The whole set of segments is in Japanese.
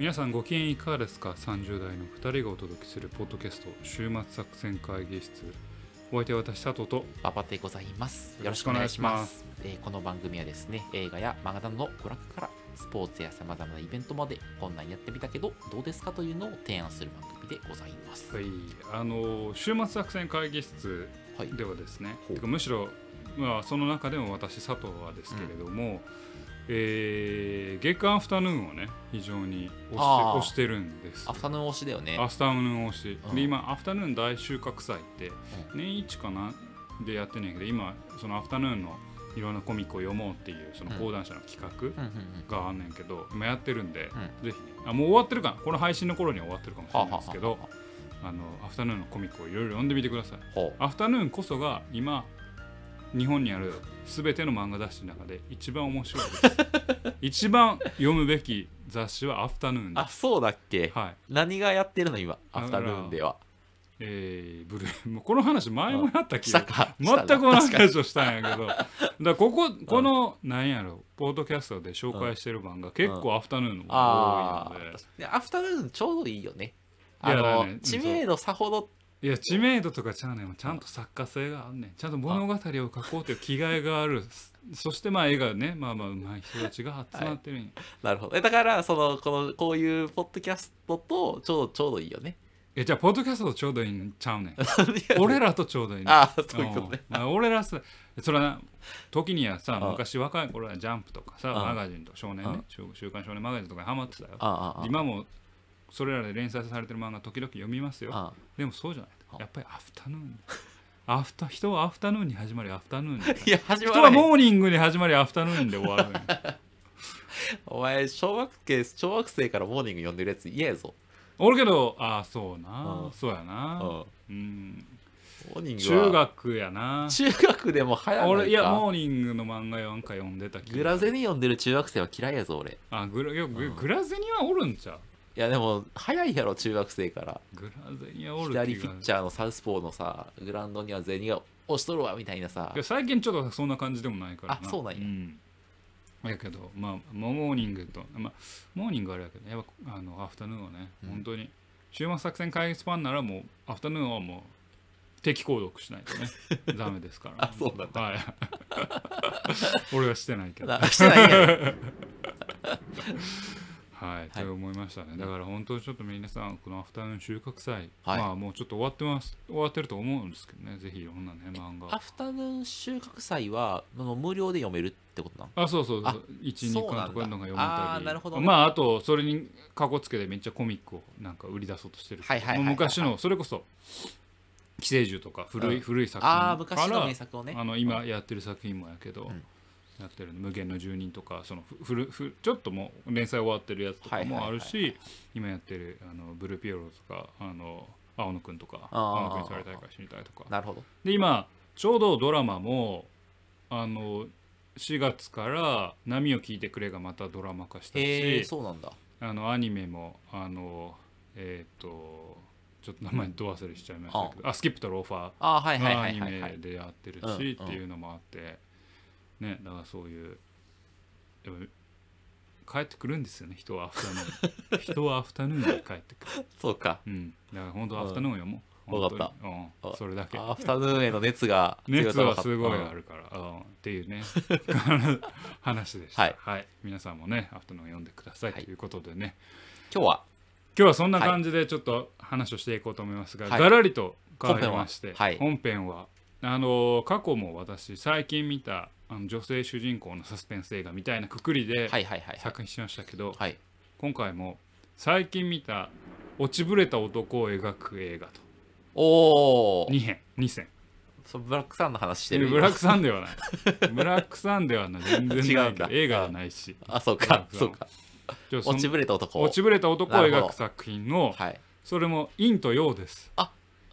皆さんご機嫌いかがですか ?30 代の2人がお届けするポッドキャスト週末作戦会議室お相手は私佐藤と馬場でございます。よろしくお願いしますえーこの番組はですね、映画や漫画などの娯楽からスポーツやさまざまなイベントまでこんなんやってみたけどどうですかというのを提案する番組でございます。はいあの週末作戦会議室はい。ではですねほうてかむしろ、まあ、その中でも私佐藤はですけれども、えー月間アフタヌーンをね非常に推してあー。推してるんです。アフタヌーン推しだよね。アフタヌーン推し、うん。で今アフタヌーン大収穫祭って年一かなでやってんねんけど今そのアフタヌーンのいろんなコミックを読もうっていうその講談社の企画。があんねんけど今やってるんで、うぜひねあもう終わってるかな？この配信の頃には終わってるかもしれないですけどはあはあのアフタヌーンのコミックをいろいろ読んでみてください。アフタヌーンこそが今日本にある全ての漫画雑誌の中で一番面白いです。一番読むべき雑誌はアフタヌーンうあ、ですそうだっけ？はい。何がやってるの今、アフタヌーンでは。えー、ブルーもうこの話前もやった気が。全く同じ話をしたんやけど。だこここのなんやろポッドキャストで紹介してる漫画結構アフタヌーンの多いので。あ。でアフタヌーンちょうどいいよね。いあの、ね知名度さほどいや知名度とかちゃうねん。ちゃんと作家性があんねん。ちゃんと物語を書こうという気概がある。そしてまあ絵がねまあまあ上手い人たちが集まってるんや、なるほど。えだから、その、この、こういうポッドキャストとちょうど、ちょうどいいよね。えじゃあポッドキャストとちょうどいいんちゃうねん。俺らとちょうどいいねん。ああ、そういうことね。うんまあ、俺らさそれはな時にはさうん昔若い頃はジャンプとかさうんマガジンと少年ねうん週週刊少年マガジンとかにハマってたよ。ああ、ああ。今もそれらで連載されてる漫画時々読みますよ。あでもそうじゃない。うんやっぱりアフタヌーンアフタ人はアフタヌーンに始まりアフタヌーンにあ いや、始ま人はモーニングに始まりアフタヌーンで終わるね お前、小学生、小学生からモーニング読んでるやつ嫌やぞ。俺けどああそうな。うんそうやうん。なモうんーニング中は。学やな。中学でも流行らないか。俺いやモーニングの漫画なんか読んでたグラゼニ読んでる中学生は嫌いやぞ、俺。いあグラグラゼニはおるんちゃうや、でも、早いやろ、中学生から。グラゼニはおる左ピッチャーのサウスポーのさ、グラウンドにはゼニが押しとるわ、みたいなさ。いや。最近ちょっとそんな感じでもないからあそうなんや。ん。やけどまあモーニングと、まあ、モーニングはあれやけどやっぱあのアフタヌーンはね、うん。本当に。週末作戦会議スパンならもうアフタヌーンはもう定期購読しないとね。ダメですから。あそうなんだ。はい。俺はしてないけど。なしてないやろ はい、と思いましたね。だから本当にちょっと皆さん、このアフタヌーン収穫祭、はい。まあもうちょっと終わってます、終わってると思うんですけどね、ぜひいろんなね、漫画。アフタヌーン収穫祭は、無料で読めるってことなの？あ、そうそうあそう、1、2そうなんだ巻とかのが読めあたり。ーなるほどね。まあ、あと、それにかこつけてめっちゃコミックをなんか売り出そうとしてる。はいはいはい昔の、それこそ、寄生獣とか古い、うん。古い作品ああ、昔の名作をね。あの今やってる作品もやけど、うんやってるの無限の住人とかそのふふるふちょっともう連載終わってるやつとかもあるし、今やってるあのブルーピエロとかあの青野くんとか青野くんされ大会死にたいとかなるほど。で今ちょうどドラマもあの4月から「波を聞いてくれ」がまたドラマ化したし、そうなんだ。あのアニメもあのえっ、とちょっと名前ど忘れしちゃいましたけどあスキップとローファーああ、はいはいはアニ。メでやってるし、っていうのもあってねだからそういうやっぱ帰ってくるんですよね人はアフタヌーン。人はアフタヌーンに帰ってくる。そうか。うん。だから本当アフタヌーンよもう。わかった。うん。あそれだけ。アフタヌーンへの熱が 熱と分かったはすごいあるから、うん。っていうね 話でした。はい、皆さんもねアフタヌーン読んでください、はい。ということでね。今日は。今日はそんな感じでちょっと話をしていこうと思いますが、はい。がらりと変わりまして本編は。はい。本編は。あの過去も私最近見たあの女性主人公のサスペンス映画みたいなくくりではいはいはいはい。作品しましたけど、はい。今回も最近見た落ちぶれた男を描く映画とおお。2編2選そうブラックさんの話してる。ブラックサンではない ブラックサンではない全然ない違うんだ映画じゃないしあ、そうかブラッ。クさんそうか。ちょその落ちぶれた男。落ちぶれた男をなるほど描く作品のはい。それも陰と陽です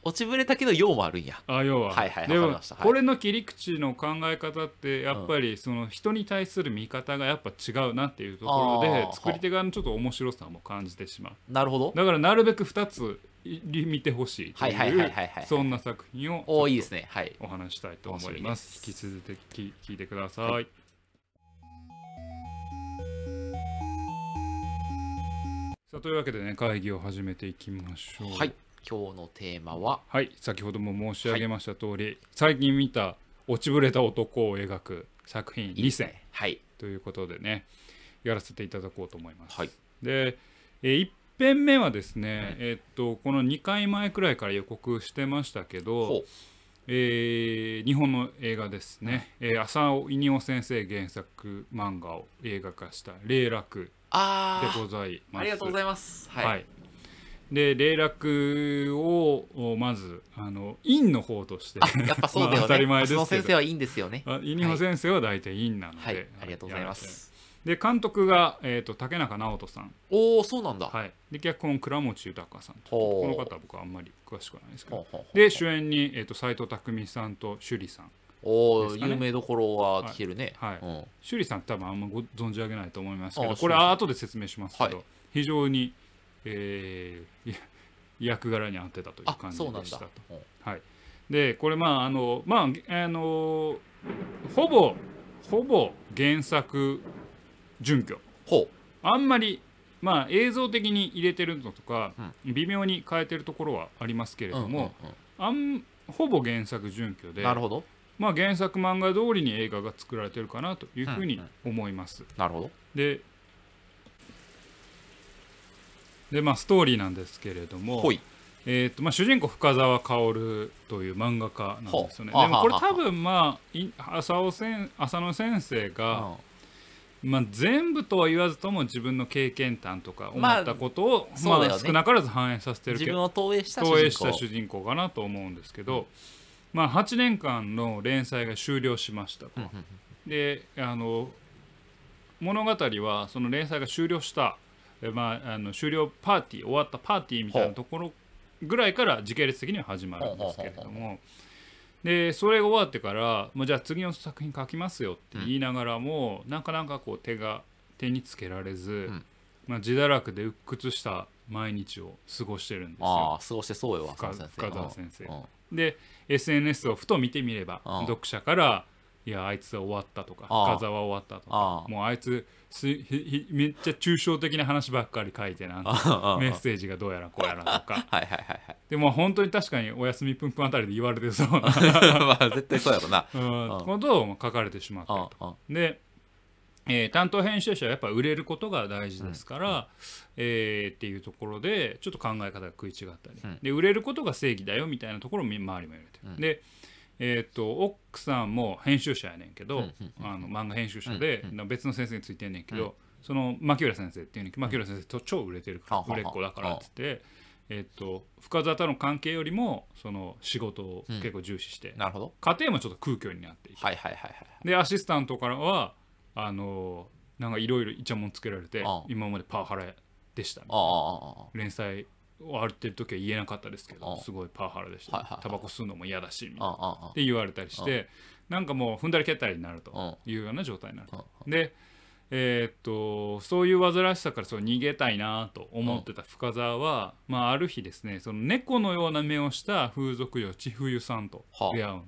落ちぶれたけど用もあるんや。あ要は、はいはいはい。これの切り口の考え方ってやっぱりその人に対する見方がやっぱ違うなっていうところで作り手側のちょっと面白さも感じてしまう。なるほど。だからなるべく2つい見てほしいとはいはいはいいはいはいはい。うそんな作品をおお、いいですね。はい。お話ししたいと思いまです引き続き聞いてください、はささあというわけでね会議を始めていきましょう。はい今日のテーマは？はい先ほども申し上げました通り、最近見た落ちぶれた男を描く作品2選はい。ということでねやらせていただこうと思います、はい。で、え1編目はですね、えーっとこの2回前くらいから予告してましたけどほ、えー日本の映画ですね、えー浅尾稲夫先生原作漫画を映画化した「霊楽」あでございます。あありがとうございます。はい、はい、で霊楽をおまずあの院の方として。やっぱそうだよね、まあ当たり前ですけど。先生はいいんですよね。あ稲穂先生は大体院なので、はいありがとうございます。で監督が、えー、と竹中直人さん、おおそうなんだ、はい、で脚本倉持豊さんと。この方は僕はあんまり詳しくはないですけど。で主演に、えー、と斎藤工さんと趣里さんおね有名どころは聞けるね。はい。うん、趣里さん多分あんまご存じ上げないと思いますけどあこれ後で説明しますけど、はい。非常に、えー 役柄に合ってたというあ感じでしたと。うんはい、でこれまああのまああのほぼほぼ原作準拠。ほあんまりまあ映像的に入れてるのとか、微妙に変えてるところはありますけれう、うんうんども、あんほぼ原作準拠うん、でなるほど。まあ、原作漫画通りに映画が作られてるかなというふうに思います。なるほど。ででまあストーリーなんですけれども、えーとまあ、主人公深沢薫という漫画家なんですよね。でもこれ多分まあい浅尾せん浅野先生が、うん。まあ、全部とは言わずとも自分の経験談とか思まあったことを、まそうだよね。あ少なからず反映させてるけど自分を投影した主人公。かなと思うんですけど、まあ、8年間の連載が終了しましたと。であの物語はその連載が終了した、えまあ、あの終了パーティー終わったパーティーみたいなところぐらいから時系列的には始まるんですけれども。でそれが終わってからもうじゃあ次の作品書きますよって言いながらも、なかなかこう手が手につけられず、ん。まあ、自堕落で鬱屈した毎日を過ごしてるんですよ。過ごしてそうよ深澤先生。うん。うん。で SNS をふと見てみればうん。読者から「いやあいつは終わった」とか「ああ。深澤は終わった」とか。もうあいつめっちゃ抽象的な話ばっかり書いてなんかメッセージがどうやらこうやらとか。はいはいはいはい。でも本当に確かに「おやすみぷんぷん」あたりで言われてそうな。まあ絶対そうやろな。うん。うん。ことを書かれてしまったと。うんうんで、えー担当編集者はやっぱ売れることが大事ですから、えーっていうところでちょっと考え方が食い違ったり、うん。で売れることが正義だよみたいなところをみ周りも言われてる、うん。で、えー、と奥さんも編集者やねんけど、あの漫画編集者で、うん別の先生についてんねんけど、うん。その牧浦先生っていうね牧浦先生と超売れてるから、売れっ子だからっつって。えー、と深澤との関係よりもその仕事を結構重視して、なるほど。家庭もちょっと空虚になっていくはいはいはいはい。でアシスタントからはあのなんかいろいろイチャモンつけられて今までパワハラでしたみたいな。連載終わってる時は言えなかったですけあどあすごいパワハラでした。タバコ吸うのも嫌だしって言われたりしてなんかもう踏んだり蹴ったりになると。あいうような状態になるあでえーっとそういう煩わしさからそう逃げたいなと思ってた深澤は、まあ、ある日ですねその猫のような目をした風俗嬢千冬さんと出会う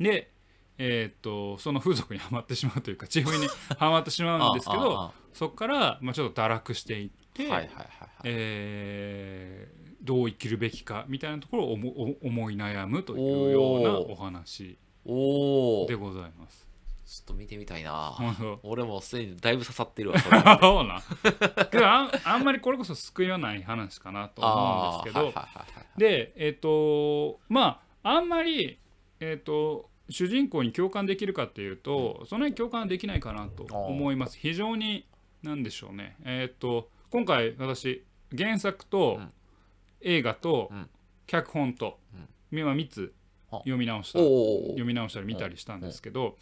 で、えーっとその風俗にはまってしまうというか千冬にはまってしまうんですけどそこから、まあ、ちょっと堕落していって、ああはいはいはいはい。えーどう生きるべきかみたいなところを思い悩むというようなお話でございます。っと見てみたいな。俺もすでにだいぶ刺さってるわ そうなん。けどあんあんまりこれこそ救いはない話かなと思うんですけど。はいはいはいはいでえっ、とまああんまりえっ、と主人公に共感できるかっていうと、そん。なに共感できないかなと思います。非常に何でしょうね。えっ、と今回私原作とうん。映画とうん。脚本と、今3つあ読み直した読み直したり見たりしたんですけど、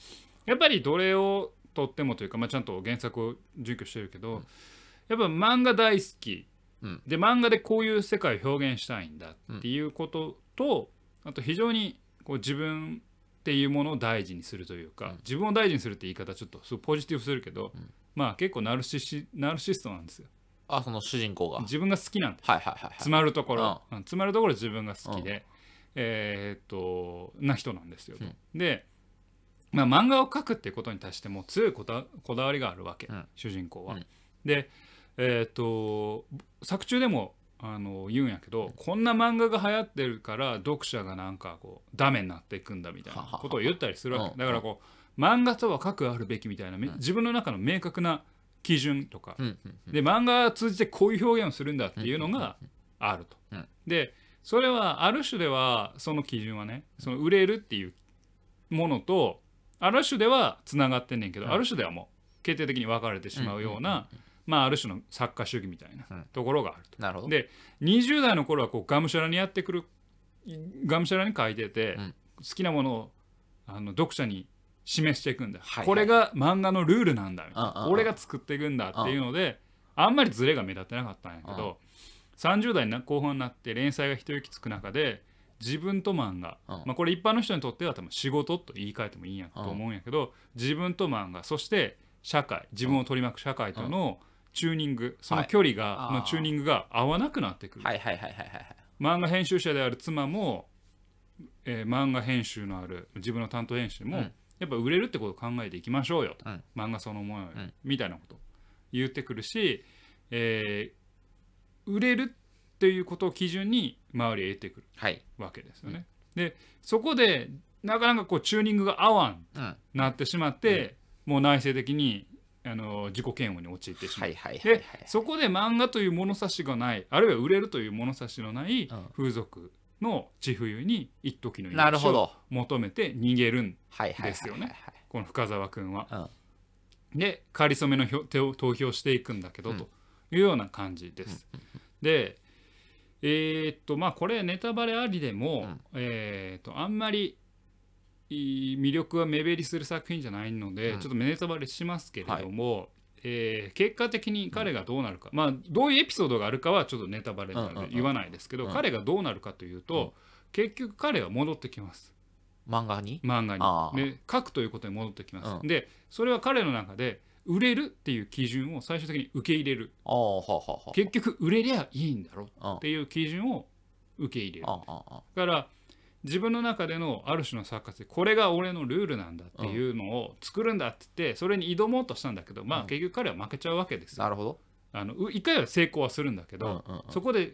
やっぱりどれをとってもというか、まあ、ちゃんと原作を準拠してるけど、やっぱ漫画大好き、うん。で漫画でこういう世界を表現したいんだっていうことと、あと非常にこう自分っていうものを大事にするというか、うん。自分を大事にするって言い方ちょっとすごいポジティブするけど、うん。まあ結構ナルシシナルシストなんですよあその主人公が。はい自分が好きなんです。はいはいはい詰まるところ、うん。詰まるところ自分が好きで、えーっとな人なんですよと、うん。で、まあ、漫画を描くっていうことに対しても強いこだこだわりがあるわけ、うん。主人公は。うん。で、えっ、と作中でもあの言うんやけどこんな漫画が流行ってるから読者がなんかこうダメになっていくんだみたいなことを言ったりするわけ。うん。だからこう漫画とは核あるべきみたいなめ自分の中の明確な基準とか。で漫画を通じてこういう表現をするんだっていうのがあると。うん。でそれはある種ではその基準はねその売れるっていうものとある種ではつながってんねんけど、うん。ある種ではもう決定的に分かれてしまうような、まあある種の作家主義みたいなうんところがあると。なるほど。で20代の頃はこうがむしゃらにやってくるがむしゃらに書いてて、うん。好きなものをあの読者に示していくんだ、はいはい。これが漫画のルールなんだ俺が作っていくんだっていうので、あんまりズレが目立ってなかったんやけど、30代な後半になって連載が一息つく中で自分と漫画、うんまあ、これ一般の人にとっては多分仕事と言い換えてもいいんやと思うんやけど、自分と漫画そして社会自分を取り巻く社会とのチューニング、その距離が、はいのチューニングが合わなくなってくる、漫画編集者である妻も、えー漫画編集のある自分の担当編集も、うんやっぱ売れるってことを考えていきましょうよと、うん漫画そのものうんみたいなこと。を言ってくるし、えー売れるっていうことを基準に周りへ得てくるはい。わけですよね。でそこでなかなかこうチューニングが合わんうん。なってしまって、もう内省的にあの自己嫌悪に陥ってしまう。はいはいはいはい。でそこで漫画という物差しがないあるいは売れるという物差しのないうん。風俗の地冬に一時のなるほど。を求めて逃げるんですよね。この深澤君は。うん。でかりそめの投票していくんだけど、うん。というような感じです。でえーっとまあこれネタバレありでも、うん。えーっとあんまり魅力は目減りする作品じゃないので、うん。ちょっとネタバレしますけれども、えー結果的に彼がどうなるか、まあどういうエピソードがあるかはちょっとネタバレなので言わないですけど、うん。彼がどうなるかというと、うん。結局彼は戻ってきます。漫画に？漫画あに。で書くということに戻ってきます。うん。でそれは彼の中で売れるっていう基準を最終的に受け入れる。結局売れりゃいいんだろあっていう基準を受け入れる。だから自分の中でのある種の作家性これが俺のルールなんだっていうのを作るんだって言ってそれに挑もうとしたんだけどまあうん結局彼は負けちゃうわけですよ。なるほど。あのう一回は成功はするんだけど、そこで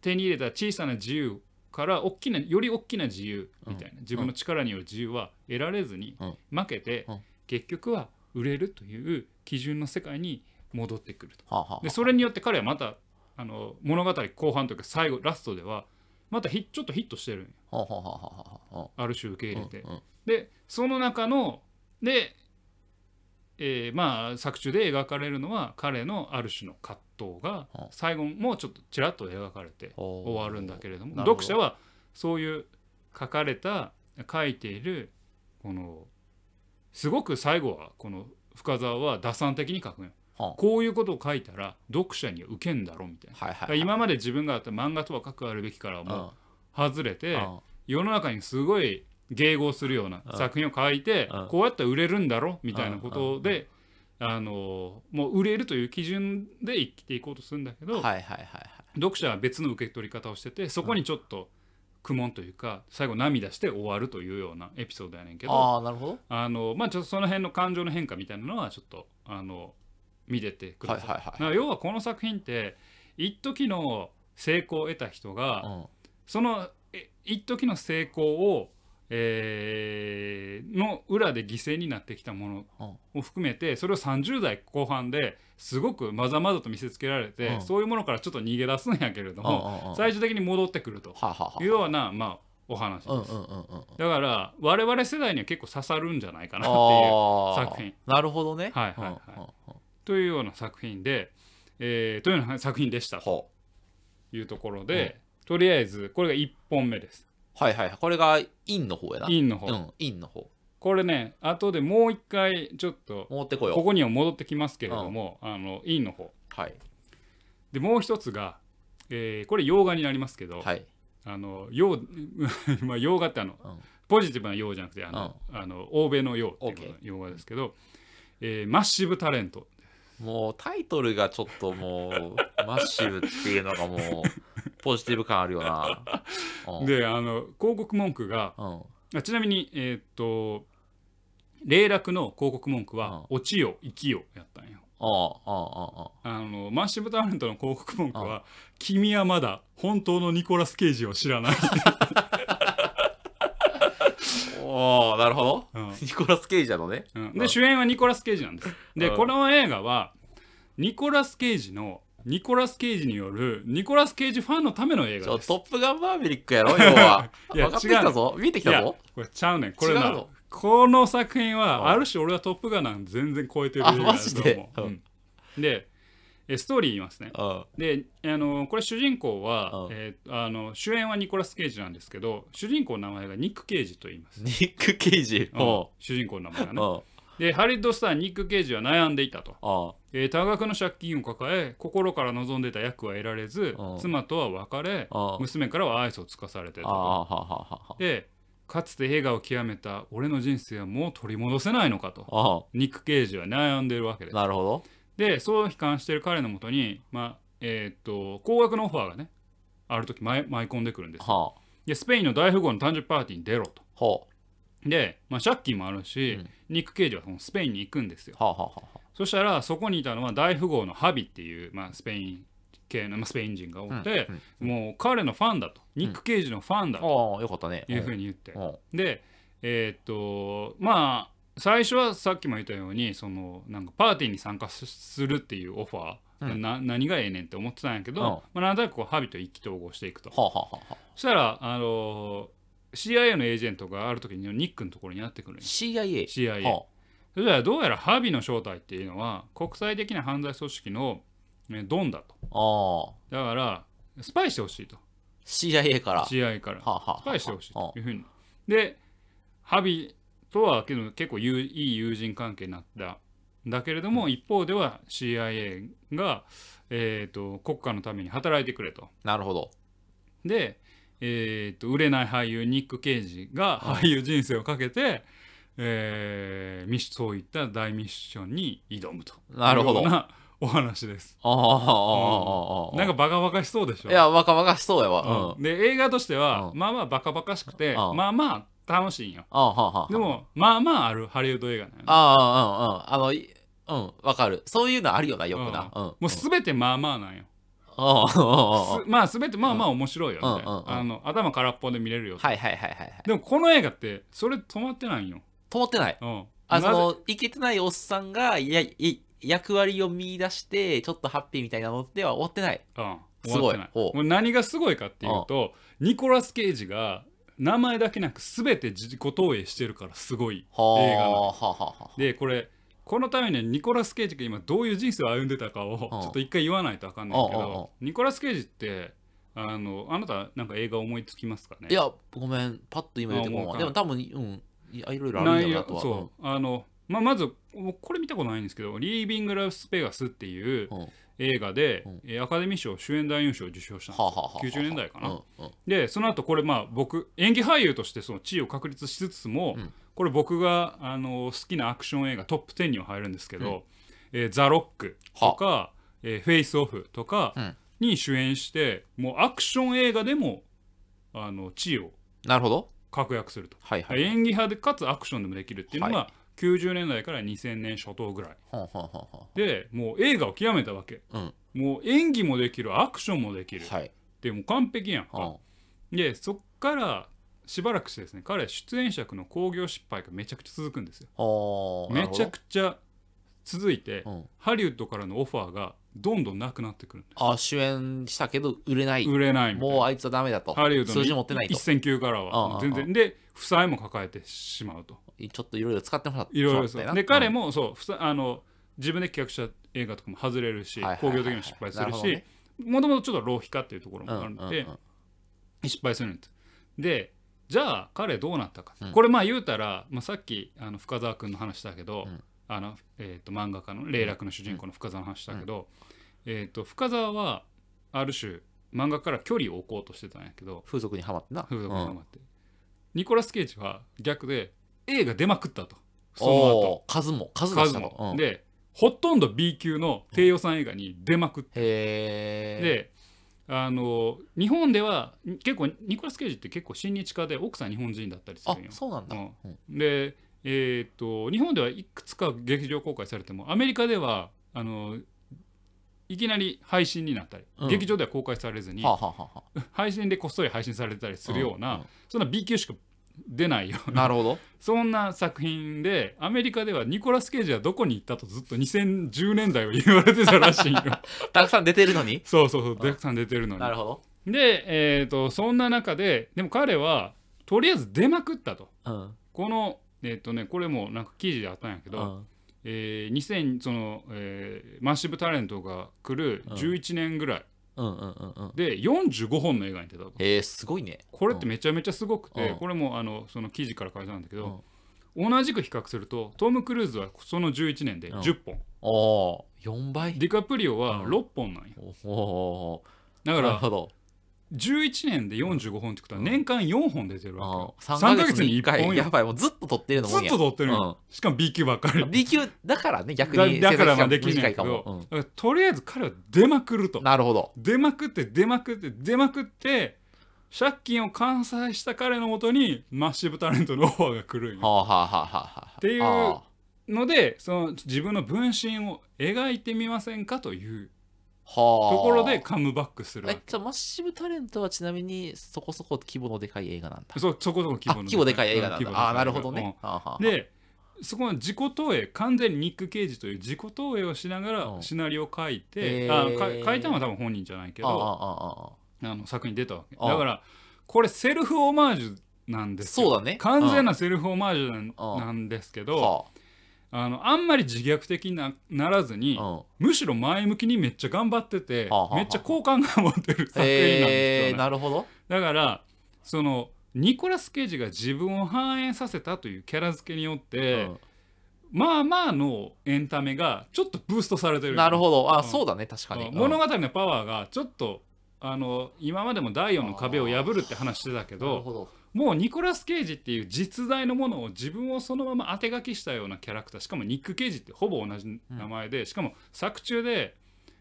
手に入れた小さな自由から大きなより大きな自由みたいな、自分の力による自由は得られずにうん。負けて、うん。結局は売れるという基準の世界に戻ってくると。でそれによって彼はまたあの物語後半というか最後ラストではまたヒちょっとヒットしてるんよ。はあはあはあはあはある種受けあ入れて。うんうん。でその中ので、えーまあ作中で描かれるのは彼のある種の葛藤がうん最後もちょっとちらっと描かれてほう。終わるんだけれどもなるほど。読者はそういう書かれた書いているこのすごく最後はこの深沢は打算的に書くんよ。はこういうことを書いたら読者には受けんだろみたいな。あはいはい。だから今まで自分があった漫画とは書くあるべきからもう外れて、うん。世の中にすごい迎合するようなうん。作品を書いて、うん。こうやったら売れるんだろみたいなことで、あのもう売れるという基準で生きていこうとするんだけど、はいはいはいはい。読者は別の受け取り方をしててそこにちょっと苦悶というか最後涙して終わるというようなエピソードやねんけど。あのまあちょっとその辺の感情の変化みたいなのはちょっとあの見ててください。はいはいはい。要はこの作品って一時の成功を得た人が、うん。そのえ一時の成功を、えーの裏で犠牲になってきたものうん。を含めてそれを30代後半ですごくまざまざと見せつけられて、うん。そういうものからちょっと逃げ出すんやけれども、うんうんうん最終的に戻ってくるというような、まあ、お話です。だから我々世代には結構刺さるんじゃないかなっていう作品。なるほどね。はいはいはい。うんうんうんというような作品で、えーというような作品でした。とほいうところで、とりあえずこれが1本目です。うはいはいはい。これがインの方やな。インの方、うんインの方。これね後でもう一回ちょっと持ってこここには戻ってきますけれども、あのインの方。はい。でもう一つが、えーこれ洋画になりますけど、はい。あの洋 まあ洋画ってあの、うん。ポジティブな洋じゃなくてあの、あの欧米の洋っていう洋画ですけど、えーマッシブタレントもうタイトルがちょっともうマッシブっていうのがもうポジティブ感あるよな。うん。であの広告文句がうん。あちなみにえーっと霊楽の広告文句は「う落ちよ生きよ」やったんよ。ああああああのマッシブタレントの広告文句は「君はまだ本当のニコラス・ケイジを知らない」おおなるほど、うん ニコラス・ケイジなのね。うん。で主演はニコラス・ケイジなんです。でうん。この映画はニコラス・ケイジのニコラス・ケイジによるニコラス・ケイジファンのための映ち画です。ょトップガンマーヴェリックやろ要は。いや分かってきたぞ。見えてきたぞ。これちゃうねん。これなこの作品うんはあ。る種俺はトップガンなんて全然超えてる映あ画だマジで？と思う、うん。でえストーリー言いますね。うんであのこれ主人公は、うんえーあの主演はニコラス・ケイジなんですけど主人公の名前がニック・ケイジと言います、ニック・ケイジ？主人公の名前がね。でハリウッドスターニック・ケイジは悩んでいたと、あえー多額の借金を抱え心から望んでいた役は得られずうん妻とは別れあ娘からは愛想を尽かされてたと。でかつて映画を極めた俺の人生はもう取り戻せないのかと。あニック・ケイジは悩んでいるわけです。なるほどでそう悲観している彼のもとに、まあえーっと高額のオファーがねある時舞い舞い込んでくるんですよ。はあ。でスペインの大富豪の誕生日パーティーに出ろと。ほで、まあ、借金もあるし、うん。ニック・ケイジはそのスペインに行くんですよ。うはあはあはあ。そしたらそこにいたのは大富豪のハビっていう、まあ、スペイン系の、まあ、スペイン人がおって、もう彼のファンだと。ニック・ケイジのファンだと。ああよかったね。いうふうに言って、うん。でえーっとまあ最初はさっきも言ったようにそのなんかパーティーに参加するっていうオファー、うん。な何がええねんって思ってたんやけど、うん。まあ、なんとなくこうハビと意気投合していくと、はあはあはそしたらあの CIA のエージェントがある時にニックのところにやってくる CIA CIA はそしたらどうやらハビの正体っていうのは国際的な犯罪組織のねドンだと。ああ。だからスパイしてほしいと。CIA から。CIA から。はあはスパイしてほしいはというふうに。でハビとはけど結構いい友人関係になった。だけれども一方では CIA が、えーと、国家のために働いてくれと。なるほど。で、えーと、売れない俳優ニック・ケイジが俳優人生をかけて、はい、えー、ミそういった大ミッションに挑むと。なるほど。なお話です。ああ、うん、なんかバカバカしそうでしょ。いやバカバカしそうやわ、うん、で映画としては、うん、まあまあバカバカしくてまあまあ楽しいんよ。ああはあはあ。でもまあまああるハリウッド映画なのよね、ああうんうんあのいうんわかる。そういうのあるよなよくな。うん。もう全てまあまあなんよ。ああすまあ全てまあまあ面白いよみたあの頭空っぽで見れるよ、はいはいはいはいはい。でもこの映画ってそれ止まってないんよ。止まってない。うん、あのいけてないおっさんがやい役割を見出してちょっとハッピーみたいなのでは終わってない。うん、すごい。終わってない。もう何がすごいかっていうとニコラス・ケイジが名前だけなく全て自己投影してるからすごい。はあ映画はでこれこのためにニコラス・ケイジが今どういう人生を歩んでたかをちょっと一回言わないとあかんないけどニコラス・ケイジってあのあなたなんか映画思いつきますかね？いやごめんパッと今出てこでも多分うんいろいろあるんなとは。そう。あの、まあ、まずこれ見たことないんですけど「リービング・ラス・ペガス」っていううん映画で、うん。えーアカデミー賞主演男優賞を受賞したんですよ、はあはあはあはあ90年代かな、うんうん。でその後これまあ僕演技俳優としてその地位を確立しつつも、うん。これ僕があの好きなアクション映画トップ10には入るんですけど「えーザ・ロック」とか「えーフェイス・オフ」とかうん。に主演して、もうアクション映画でもあの地位をなるほど。確約すると、はいはい演技派でかつアクションでもできるっていうのが、は90年代から2000年初頭ぐらい。はあはあはあはでもう映画を極めたわけ。あうん。もう演技もできるアクションもできる、はい。でもう完璧やんか、はでそっからしばらくしてですね彼は出演作の興行失敗がめちゃくちゃ続くんですよ。めちゃくちゃ続いて、うん。ハリウッドからのオファーがどんどんなくなってくるんであ主演したけど売れない。す売れないみたいな。もうあいつはダメだと。ハリウッドの数字持ってないと。一線級からう全うんうん。然。で負債も抱えてしまうと。ちょっといろいろ使ってもらっていろいろそう。だよなそうで彼うんもそう負債あの自分で企画した映画とかも外れるしはいはいはいはい。興行的にも失敗するしなるほどね。もともとちょっと浪費家っていうところもうんあるので失敗するんです。でじゃあ彼どうなったか、うん。これまあ言うたら、まあ、さっきあの深澤君の話だけど、うんあのえー、と漫画家の霊楽の主人公の深澤の話だけど、えー、と深澤はある種漫画から距離を置こうとしてたんやけど風俗にはまってな。風俗にハうんマって、ニコラス・ケイジは逆で映画出まくったと。そのお後ー数も数出数も。でほとんど B 級の低予算映画に出まくって、であの日本では結構ニコラス・ケイジって結構親日家で奥さん日本人だったりすあるんよ。そうなんだ。で、えーっと日本ではいくつか劇場公開されてもアメリカではあのいきなり配信になったり、うん。劇場では公開されずに、はあ、はあはあは配信でこっそり配信されてたりするような、うんうんそんな B 級しか出ないようなるほど。そんな作品でアメリカではニコラス・ケイジはどこに行ったとずっと2010年代は言われてたらしいよ。たくさん出てるのに？そうそうそうたくさん出てるのに。なるほど。で、えー、とそんな中ででも彼はとりあえず出まくったと。うん。このえっ、とねこれもなんか記事であったんやけど、うんえー2000その、えーマッシブタレントが来る11年ぐらい。うんうんうんうん。で45本の映画に出たと。えー、すごいね。これってめちゃめちゃすごくて、うん。これもあのその記事から書いてあるんだけど、同じく比較するとトム・クルーズはその11年で10本、おお4倍ディカプリオはうん。6本なんよおおだからなるほど11年で45本ってことは年間4本出てるわけよ、3 3ヶ月に1本。よやばいもうずっと撮ってるのずっもんや。と撮ってるの、しかも B 級ばっかり。B 級だからね逆だにだからまあできないけど、短いかも、だからとりあえず彼は出まくると。うんなるほど。出まくって出まくって出まくって借金を完済した彼のもとにマッシブタレントのオファーが来るんよ。はあはあはあはっていうあ。のでその自分の分身を描いてみませんかというところでカムバックするわけ。えじゃあマッシブタレントはちなみにそこそこ規模のでかい映画なんだ。そそこそこ規模の。あ規模でかい映画なんだ。ああーなるほどね、はあはあ。うんでそこの自己投影完全にニック・ケイジという自己投影をしながうん。らシナリオを書いて、へー。あか書いたのは多分本人じゃないけどあの作品に出たわけ。あだからこれセルフオマージュなんですよ。そうだね。完全なセルフオマージュなんですけあどはあのあんまり自虐的になならずにあうん。むしろ前向きにめっちゃ頑張っててはあはあはあ。めっちゃ好感が持ってる作品なんですよえー、ねなるほど。だからそのニコラス・ケイジが自分を反映させたというキャラ付けによって、うん。まあまあのエンタメがちょっとブーストされてる。なるほど。あ、うん。そうだね。確かに、うん。物語のパワーがちょっとあの今までも第4の壁を破るって話してたけどなるほどもうニコラス・ケイジっていう実在のものを自分をそのまま当て書きしたようなキャラクターしかもニック・ケイジってほぼ同じ名前で、しかも作中で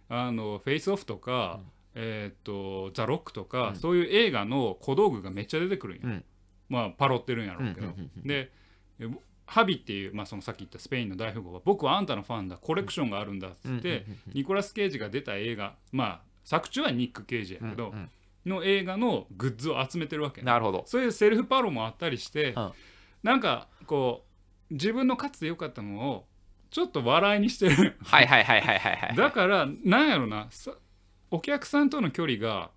あのフェイスオフとか、えーっとザ・ロックとか、うん。そういう映画の小道具がめっちゃ出てくるんよ、うん。まあパロってるんやろうけど、うんうんうんうん。でえハビっていう、まあ、そのさっき言ったスペインの大富豪は僕はあんたのファンだコレクションがあるんだっつって、うんうんうんうん。ニコラス・ケイジが出た映画まあ作中はニック・ケイジやけど、うんうんの映画のグッズを集めてるわけ。ね、なるほど。そういうセルフパロもあったりして、うん。なんかこう自分のかつて良かったのをちょっと笑いにしてる。はいはいはいはいはいはいだからなんやろなさお客さんとの距離が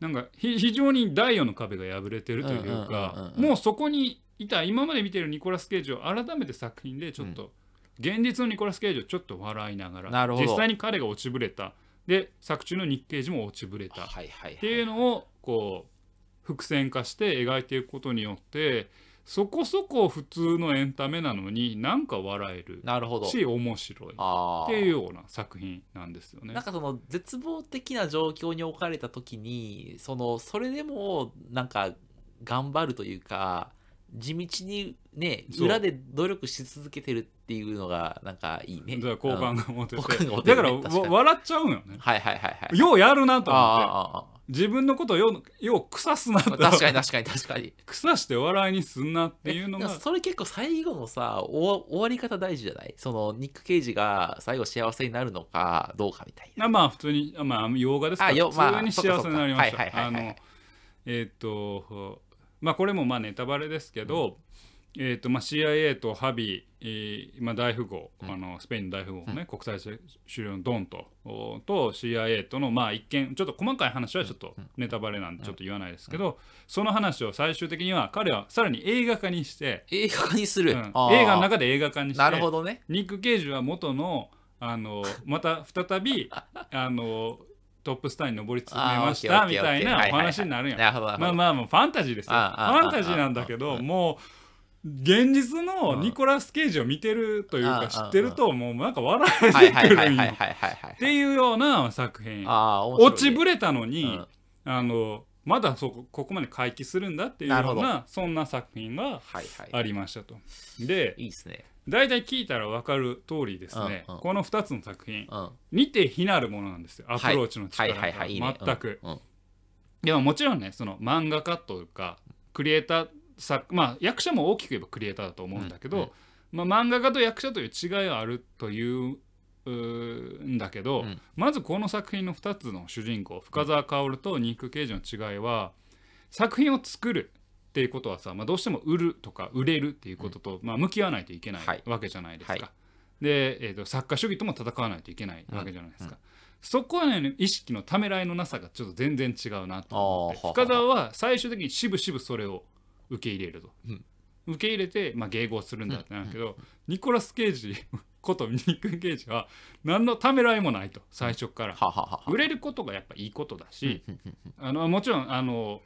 なんかひ非常に第4の壁が破れてるといううんうんうんうんかうん。もうそこにいた今まで見てるニコラス・ケイジを改めて作品でちょっと、現実のニコラス・ケイジをちょっと笑いながら実際に彼が落ちぶれたで作中のニック・ケイジも落ちぶれた。っていうのをこう伏線化して描いていくことによってそこそこ普通のエンタメなのになんか笑える。なるほど。し面白い。っあていうような作品なんですよね。なん。かその絶望的な状況に置かれた時にそのそれでもなんか頑張るというか地道にね裏で努力し続けてるっていうのがなんかいいね。だから好感うん。が持てて、だから笑っちゃうんよね。はいはいはいはい。ようやるなとあ思って。あああ自分のことをようよう腐すなと。あ確かに確かに確かに。腐して笑いにすんなっていうのが。それ結構最後のさ終わ終わり方大事じゃない？そのニック・ケイジが最後幸せになるのかどうかみたいな。あまあ普通にあまあ洋画ですから。あよ普通に幸せになりました。あのえーっとまあこれもまあネタバレですけど、えーっとまあ CIA とハビー、えーまあ、大富豪、うん。あのスペインの大富豪ね、国際狩猟のドンとおと CIA とのまあ一見ちょっと細かい話はちょっとネタバレなんでちょっと言わないですけど、その話を最終的には彼はさらに映画化にして、映画化にする、映画の中で映画化にしてなるほどね。ニック・ケイジは元のあのまた再び あのトップスターに上り詰めましたみたいなお話になるんや。まあまあまあファンタジーですよ。ファンタジーなんだけどもう現実のニコラス・ケイジを見てるというか知ってるともうなんか笑えはいてくるっていうような作品落ちぶれたのにうん。あのまだそこここまで回帰するんだっていうようなそんな作品がありましたと。でいいですね。大体聞いたら分かる通りですね、この2つの作品うん。似て非なるものなんですよ。アプローチのは。い力が全く。でももちろんねその漫画家というかクリエイター作まあ役者も大きく言えばクリエイターだと思うんだけど、まあ、漫画家と役者という違いはあるといううーんだけど、うん。まずこの作品の2つの主人公深澤薫とニック・ケイジの違いは作品を作るっていうことはさ、まあ、どうしても売るとか売れるっていうことと、まあ、向き合わないといけなはい。いわけじゃないですか。はい。で、えー、と作家主義とも戦わないといけないわけじゃないですか。そこはね意識のためらいのなさがちょっと全然違うなと深澤は最終的にしぶしぶそれを受け入れると、うん。受け入れて、まあ、迎合するんだってなるけど、ニコラス・ケイジことニック・ケイジは何のためらいもないと最初から、はははは売れることがやっぱいいことだし、うんうんうんあのもちろんあの、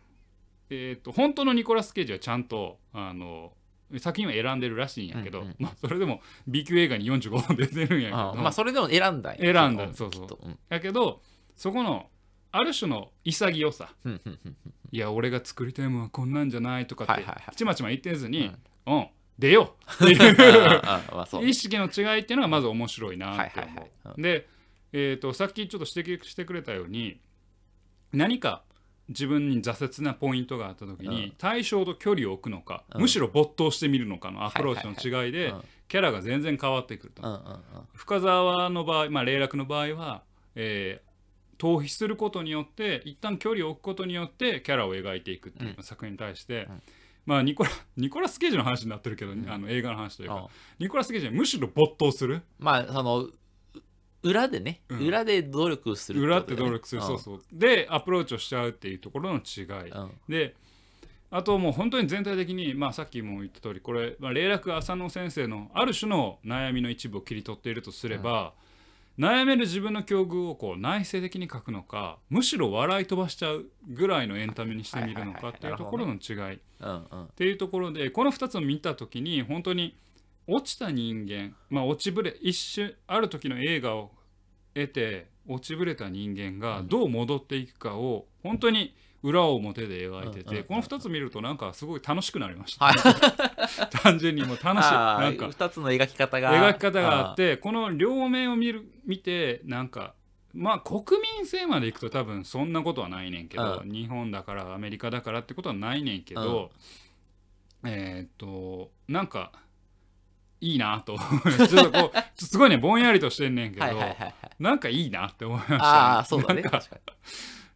えー、と本当のニコラス・ケイジはちゃんとあの作品を選んでるらしいんやけど、うんうん。まあ、それでも B 級映画に45本出てるんやけど。あまあそれでも選んだ選んだそうそう。うん。やけどそこのある種の潔さ。うんうんうんいや俺が作りたいものはこんなんじゃないとかってちまちま言ってずに、うん、出よ。うっていう。意識の違いっていうのがまず面白いなって思う。で、えー、とさっきちょっと指摘してくれたように何か自分に挫折なポイントがあった時に、うん。対象と距離を置くのか、うん。むしろ没頭してみるのかのアプローチの違いで、キャラが全然変わってくると。深沢の場合、まあ、霊落の場合は、えー逃避することによって一旦距離を置くことによってキャラを描いていくっていう作品に対して、うんまあニコラ ニコラス・ケイジの話になってるけど、ん。あの映画の話というか、うんニコラス・ケイジはむしろ没頭する。まあそのう裏でね、うん。裏で努力する裏っことだよね。て努力する、そうそう。でアプローチをしちゃうっていうところの違い、うん。であともう本当に全体的に、まあ、さっきも言った通りこれ、まあ、霊落浅野先生のある種の悩みの一部を切り取っているとすれば、悩める自分の境遇をこう内省的に書くのかむしろ笑い飛ばしちゃうぐらいのエンタメにしてみるのかっていうところの違い。っうんうん。ていうところでこの2つを見た時に本当に落ちた人間まあ落ちぶれ一瞬ある時の映画を得て落ちぶれた人間がどう戻っていくかを本当に裏表で描いててこの2つ見るとなんかすごい楽しくなりました。はい。単純にもう楽しい。なんか二つの描き方が。描き方があってこの両面を見る見てなんかまあ国民性までいくと多分そんなことはないねんけど、う日本だからアメリカだからってことはないねんけど、えーっとなんかいいなとちょっとこうすごいねぼんやりとしてんねんけど、はなんかいいなって思いました、ね、ああそうだね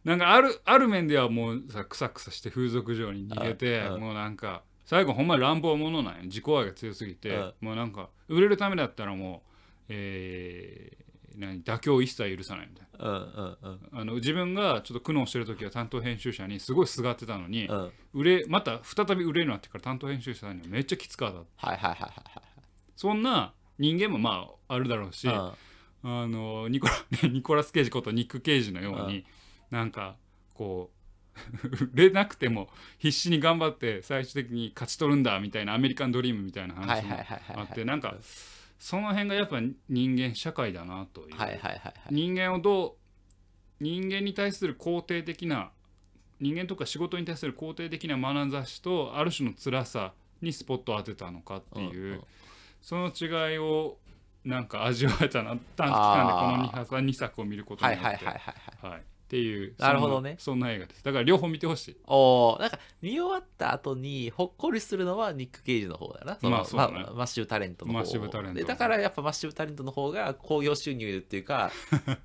なんかあるある面ではもうさクサクサして風俗嬢に逃げてうん。もうなんか最後ほんまに乱暴者なんよ。自己愛が強すぎて、うん。もうなんか売れるためだったらもうえー何妥協を一切許さないみたいな。あの自分がちょっと苦悩してる時は担当編集者にすごいすがってたのに、うん。売れまた再び売れるようになってから担当編集者にはめっちゃきつかったはいはいはいはいそんな人間もまああるだろうし、はいあのニコラ ニコラス・ケイジことニック・ケイジのように、なんかこう 売れなくても必死に頑張って最終的に勝ち取るんだみたいなアメリカンドリームみたいな話もあってなんかその辺がやっぱ人間社会だなという、人間をどう人間に対する肯定的な人間とか仕事に対する肯定的な眼差しとある種の辛さにスポットを当てたのかっていう、その違いをなんか味わえたな短期間でこの 2, 2作を見ることはいによって、はいっていうなるほどね。そんな映画です。だから両方見てほしい。おーなんか見終わった後にほっこりするのはニック・ケイジの方だな。そのまあそうだね。まマッシブタレントの方。マッシブタレントでだからやっぱマッシブタレントの方が興行収入っていうか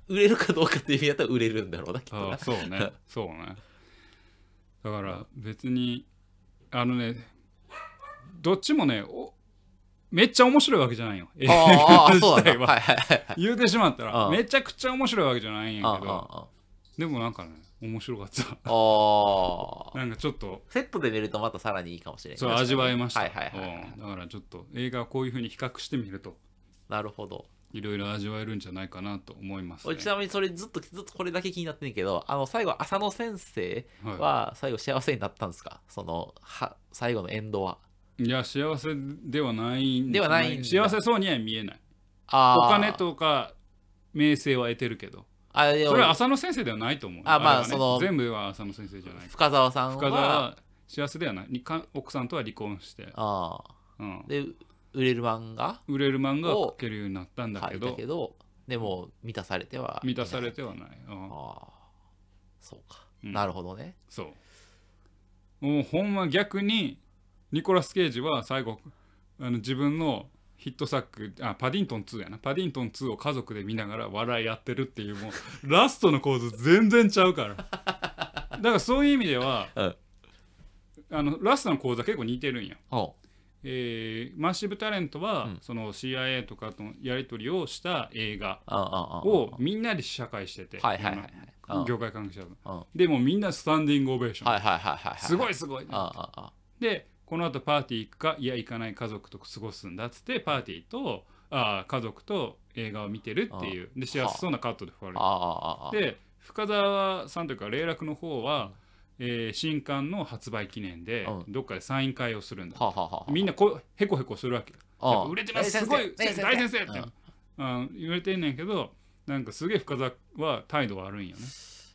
売れるかどうかっていう意味だったら売れるんだろうなきっとな。そうね。そうね。だから別にあのねどっちもねおめっちゃ面白いわけじゃないよ映画ああそう自体は。はいはいはいはい。言うてしまったらめちゃくちゃ面白いわけじゃないんやあけど。あでもなんかね面白かった。あああ なんかちょっとセットで見るとまたさらにいいかもしれない。そう味わえました、はいはいはいだからちょっと映画をこういうふうに比較してみると。なるほど。いろいろ味わえるんじゃないかなと思います、ね。俺ちなみにそれずっとずっとこれだけ気になってんけどあの最後浅野先生はは最後幸せになったんですか？そのは最後のエンドは。いいや幸せではないんではない幸せそうには見えない。お金とか名声は得てるけどあでもそれは浅野先生ではないと思うあまあその全部は浅野先生じゃない。深澤さんは？深澤は幸せではない。にか奥さんとは離婚して、あうん。あ、で売れる漫画？売れる漫画を描けるようになったんだけど。たけどでも満たされては満たされてはない、うん。ああ。そうか、うん。なるほどね。そう。もうほんま逆にニコラス・ケイジは最後あの自分のヒット作あパディントン2やな。パディントン2を家族で見ながら笑いやってるっていうもう ラストの構図全然ちゃうから。だからそういう意味では、うん。あのラストの構図は結構似てるんや、ほえーマッシブタレントは、うん。その CIA とかとのやり取りをした映画をみんなで試写会してて、はいはいはい業界関係者と。うん。はいでもみんなスタンディングオベーション、はいはいはいはい。すごいすごい、でこの後パーティー行くかいや行かない家族と過ごすんだっつってパーティーとあー家族と映画を見てるっていう。で幸せそうなカットで終わるで深澤さんというか霊楽の方は、えー新刊の発売記念で、うどっかでサイン会をするんだ、みんなこうへこへこするわけ売れてますすごい大先生って、うん、言われてんねんけどなんかすげえ深澤は態度悪いんよね。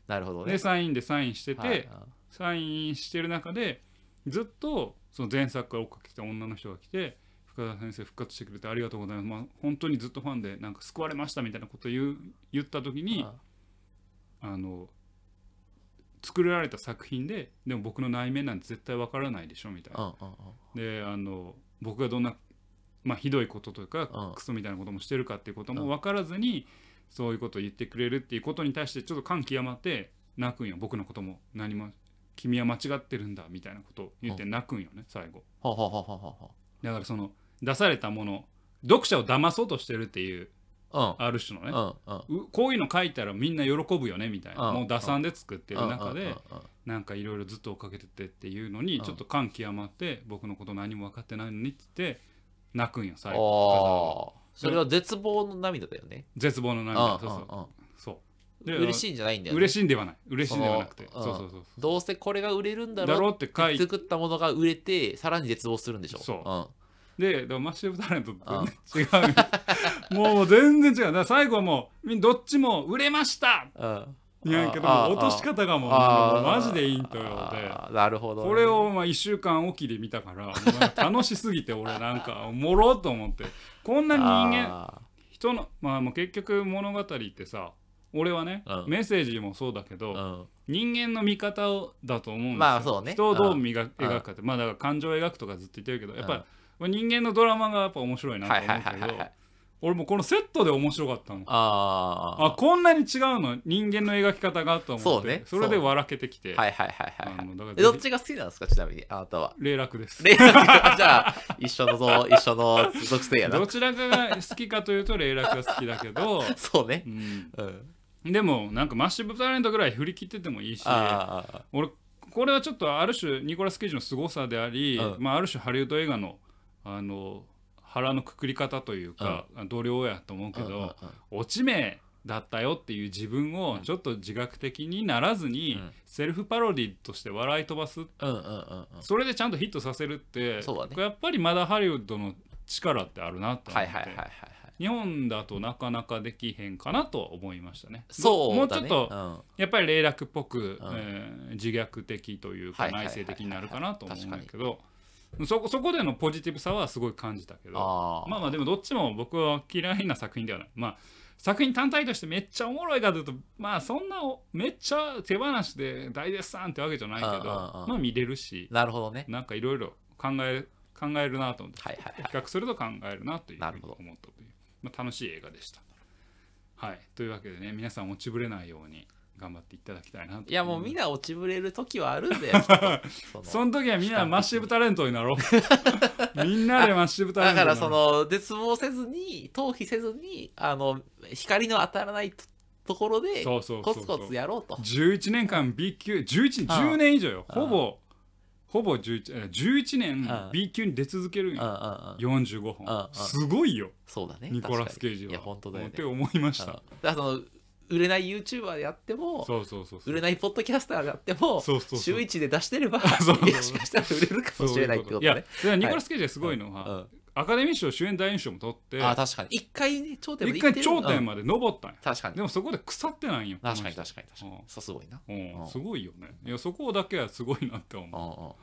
なるほどね。でサインでサインしてて、はい。サインしてる中でずっとその前作から追っかけてきた女の人が来て深田先生復活してくれてありがとうございます、まあ、本当にずっとファンでなんか救われましたみたいなことを言う言った時にあの作られた作品ででも僕の内面なんて絶対わからないでしょみたいな。であの僕がどんな、まあ、ひどいこととかうんクソみたいなこともしてるかっていうことも分からずにそういうことを言ってくれるっていうことに対してちょっと感極まって泣くんよ。僕のことも何も君は間違ってるんだみたいなことを言って泣くんよね最後。だからその出されたもの読者を騙そうとしてるっていうあはある種のね。あうんうん。うこういうの書いたらみんな喜ぶよねみたいなうんもう打算で作ってるうん中でなんかいろいろずっと追っかけててっていうのにちょっと感極まって僕のこと何も分かってないのにって言って泣くんよ最後それは絶望の涙だよね。絶望のうん涙そうそう嬉しいんじゃないんだよね。嬉しいんではない。嬉しいんではなくて。そのそうそうそうどうせこれが売れるんだろうだろうって書いて。作ったものが売れてさらに絶望するんでしょそう。ででもマッシブタレントって全然違う。もう全然違う。最後はもうどっちも売れました。やん。けど落とし方がもうマジでいいんとよでなるほどね。これをまあ1週間おきで見たから楽しすぎて俺なんかおもろっと思って。こんなに人間あ人のまあもう結局物語ってさ俺はね、うん。メッセージもそうだけど、ーうん。人間の見方をだと思うんですよ、まあそうね。人をどう磨くうん描くかってまあだから感情を描くとかずっと言ってるけどやっぱり人間のドラマがやっぱ面白いなとはいはい思うけどはいはいはい俺もこのセットで面白かったの。ああこんなに違うの人間の描き方がと思ってそうね。それで笑けてきて、あはいはいはいはいはい。あのだからえどっちが好きなんですかちなみにあなたは。霊楽です。レイラーじゃあ一緒のぞ一緒の属性やな。どちらかが好きかというと霊楽が好きだけど、そうね。うん、うんでもなんかマッシブタレントぐらい振り切っててもいいし俺これはちょっとある種ニコラス・ケイジの凄さであり、うん。まあ、ある種ハリウッド映画のあの腹のくくり方というか、度量やと思うけど、うんうんうん。落ち目だったよっていう自分をちょっと自覚的にならずに、うん。セルフパロディとして笑い飛ばす。うんうんうんうん。それでちゃんとヒットさせるってそうだね。やっぱりまだハリウッドの力ってあるなと思って、はいはいはいはいはい日本だとなかなかできへんかなとは思いましたね。そうもうちょっとうん。やっぱり霊楽っぽく、うん。えー自虐的というか内省的になるかなと思うんだ確けどそこそこでのポジティブさはすごい感じたけどまあまあでもどっちも僕は嫌いな作品ではない。まあ作品単体としてめっちゃおもろいかというとまあそんなおめっちゃ手放しで大絶賛ってわけじゃないけどまあ見れるしなるほどね。なんかいろいろ考え考えるなと思ってはいはいはい。比較すると考えるなというふうになるほど。思っまあ、楽しい映画でした。はい、というわけでね皆さん落ちぶれないように頑張っていただきたいなと。いやもうみんな落ちぶれる時はあるんだよ。そのその時はみんなマッシブタレントになろう。みんなでマッシブタレントだからその絶望せずに逃避せずにあの光の当たらないとところでそうそうそうそう。コツコツやろうと。11年間 B 級11 10年以上よ。ほぼほぼ 11, え11年うん B 級に出続けるんようん45うんうん本。すごいよ。そうだね。ニコラス・ケイジ確かにいやは本当だよね。って思いました。うんだからその売れない YouTuber でやってもそうそうそうそう。売れないポッドキャスターでやってもそうそうそう。週一で出してれば そうそういや しかしたら売れるかもしれないってこといやねだからニコラス・ケイジはすごいのは、うんアカデミー賞主演男優賞も取ってあ確かに。一回ね頂点まで一回頂点まで登ったんよ、確かに。でもそこで腐ってないんよ確かに確かに確かに。うん。そうすごいな。うん。うん。すごいよね。いやそこだけはすごいなってう。ん思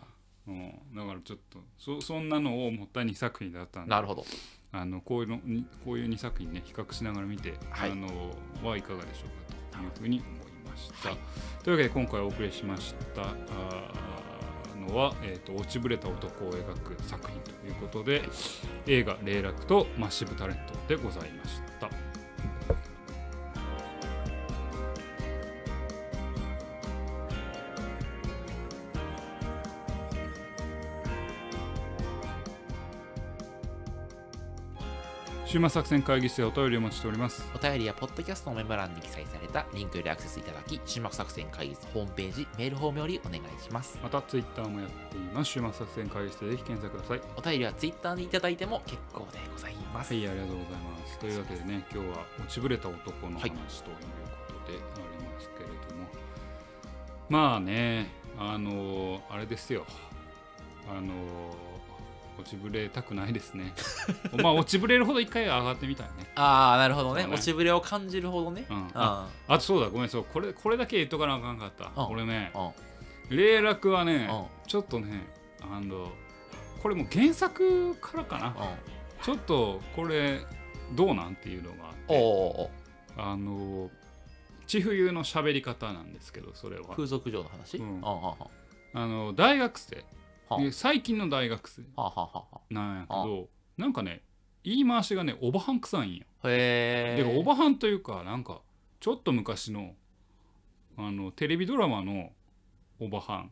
うう、うん、だからちょっとそそんなのを持った2作品だったんでんなるほど。あのこういうのにこういう2作品ね比較しながら見て、はい。あのはいかがでしょうかというふうに思いました、はい。というわけで今回お送りしましたあーのは、えー、と落ちぶれた男を描く作品ということで映画「霊落」と「マッシブタレント」でございました。終末作戦会議室でお便りをお待ちしております。お便りやポッドキャストのメモ欄に記載されたリンクよりアクセスいただき、終末作戦会議室ホームページ、メールフォームよりお願いします。またツイッターもやっています。終末作戦会議室でぜひ検索ください。お便りはツイッターにいただいても結構でございます。はい、ありがとうございます。というわけでね、今日は落ちぶれた男の話ということでありますけれども、まあね、あのあれですよ、あの落ちぶれたくないですね。まあ落ちぶれるほど一回上がってみたいね。ああ、なるほどね。ね落ちぶれを感じるほどね。うんうん。ああとそうだ、ごめん、そうこれこれだけ言っとかなあかんかった。うんこれね、うん。霊落はね、うんちょっとね、あのこれもう原作からかな。うん。ちょっとこれどうなんっていうのがあって。あの千冬の喋り方なんですけどそれは風俗嬢の話？うんあの大学生で最近の大学生なんやけどなんかね言い回しがねおばはん臭いんよ。へえ。でおばはんというかなんかちょっと昔のあのテレビドラマのおばはん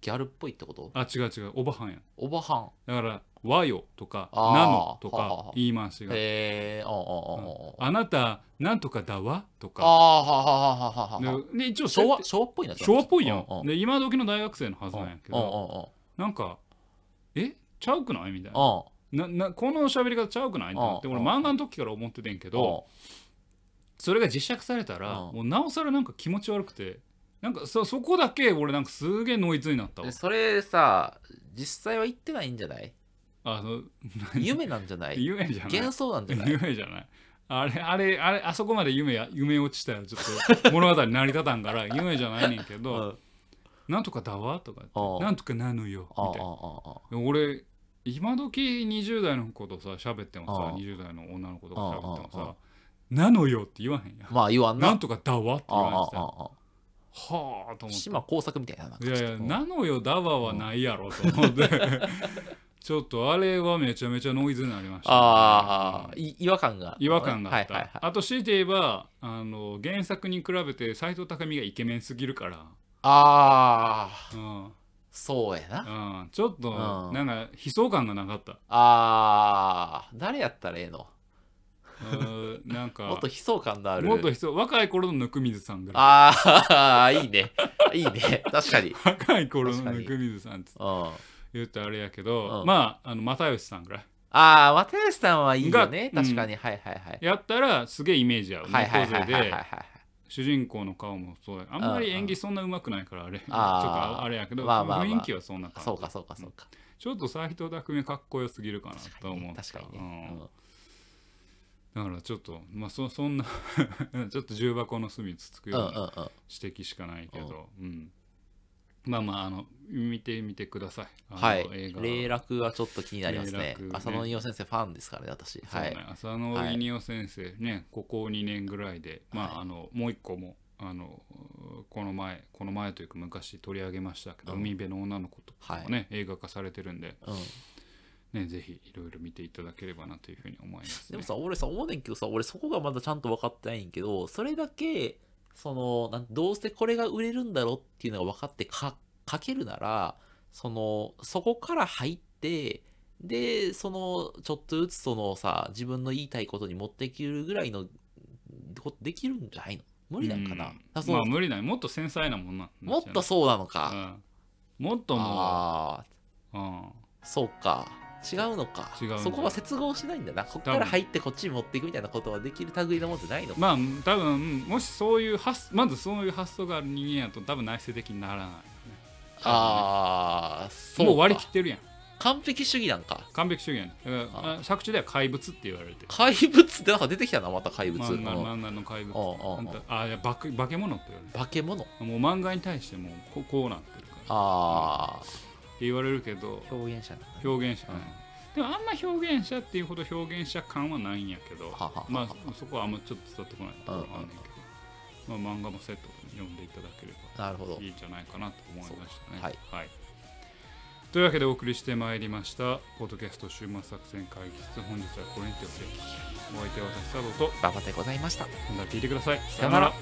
ギャルっぽいってこと？あ違う違う。おばはんや。おばはん。だから「和よ」とか「あーなの」とはははか言い回しが。へえ。ああ、ああ、「あなたなんとかだわ」とか。ああ。はあはあはあはあはあ。でで一応昭和、昭和っぽいな。昭和っぽいやうんうん。んで今時の大学生のはずなんやけうんうんどなんかえ？ちゃうくない？みたいな。うん。うん。ななこの喋り方ちゃうくない？ってな。ってうん。俺漫画の時から思っててんけどそれが実写化されたらうん。もうなおさらなんか気持ち悪くてなんかそそこだけ俺なんかすげえノイズになったわ。でそれさ、実際は言ってないんじゃない？あの 夢なんじゃない？夢じゃない。幻想なんじゃない？夢じゃない。あれあれあれあそこまで夢や夢落ちたらちょっと物語成り立たんから夢じゃないねんけうん。どなんとかだわとかうんなんとかなのよみたいな。俺今時20代の子とさ喋ってもさうん20代の女の子とか喋ってもさ「なのよ」って言わへんやん。まあ言わんな。なんとかだわって言われてたあああはあと思って。島工作みたいな。ないやいや「ちょっとなのよだわ」はないやろと思って。ちょっとあれはめちゃめちゃノイズになりました。ね、ああ、い違和感が。違和感があった、はいはいはい。あと強いて言えばあの原作に比べて斎藤工がイケメンすぎるから、ああ、うん。そうやな。うん、ちょっとうん。なんか悲壮感がなかった、ああ、誰やったらええの？うん、なんかもっと悲壮感のある。もっと悲壮若い頃のぬくみずさんぐらいああ、いいね。いいね。確かに。若い頃のぬくみずさんって言ったらあれやけど、うんまああの又吉さんぐらいあ、又吉さんはいいよね。が確かに。はいはいはい。やったらすげえイメージ合うはいはい。主人公の顔もそうやあんまり演技そんな上手くないからあれ ちょっとあれやけど、まあまあまあ雰囲気はそんな感じそうかそうかそうか。ちょっと斎藤工かっこよすぎるかな。と思った確かにうんね。だからちょっとまあそそんな ちょっと重箱の隅つつくような。指摘しかないけど、うん。まあまああの見てみてください。あのはい。映。画。霊落はちょっと気になりますね。ね。浅野仁夫先生ファンですからね、私。はい。浅野はい稲夫先生ね、ここ2年ぐらいで、まあはい。あのもう一個もあのこの前この前というか昔取り上げましたけど、うん。海辺の女の子とかもね、映画化されてるんで、うん。ね、ぜひいろいろ見ていただければなというふうに思います、ね。でもさ、俺さ、思うねんけどさ、俺そこがまだちゃんと分かってないんけど、それだけ、その、なんどうしてこれが売れるんだろうっていうのが分かってか書けるなら、その、そこから入って、で、その、ちょっとずつそのさ、自分の言いたいことに持っていけるぐらいのできるんじゃないの？無理なんかな、うん。だそのまあ無理ない。もっと繊細なもんなもっとそうなのうか。ん、もっともあう、うん、あ、そうか。違うのか。違うそこは接合しないんだな。ここから入ってこっちに持っていくみたいなことはできる類のもんじゃないのか。まあ多分もしそういう発まずそういう発想がある人間やと多分内省的にならないよね、ああ、そうか。もう割り切ってるやん。完璧主義なんか。完璧主義やねだからあ作中では怪物って言われてる。怪物ってなんか出てきたな、また怪物。うん漫画漫画の怪物ああいや化け化け物って言われ化け物？もう漫画に対してもうここうなってるから。ってあ言われるけどあ、表現者ね。表現者、でもあんま表現者っていうほど表現者感はないんやけどはははは。まあそこはあんまちょっと伝わってこないところがあるんだけど、まあ、漫画もセットで読んでいただければなるほど。いいんじゃないかなと思いましたね。はいはい。というわけでお送りしてまいりましたポッドキャスト週末作戦会議室。本日はこれにてお開きお相手は私佐藤と。馬場でございました。また聞いてください。さよなら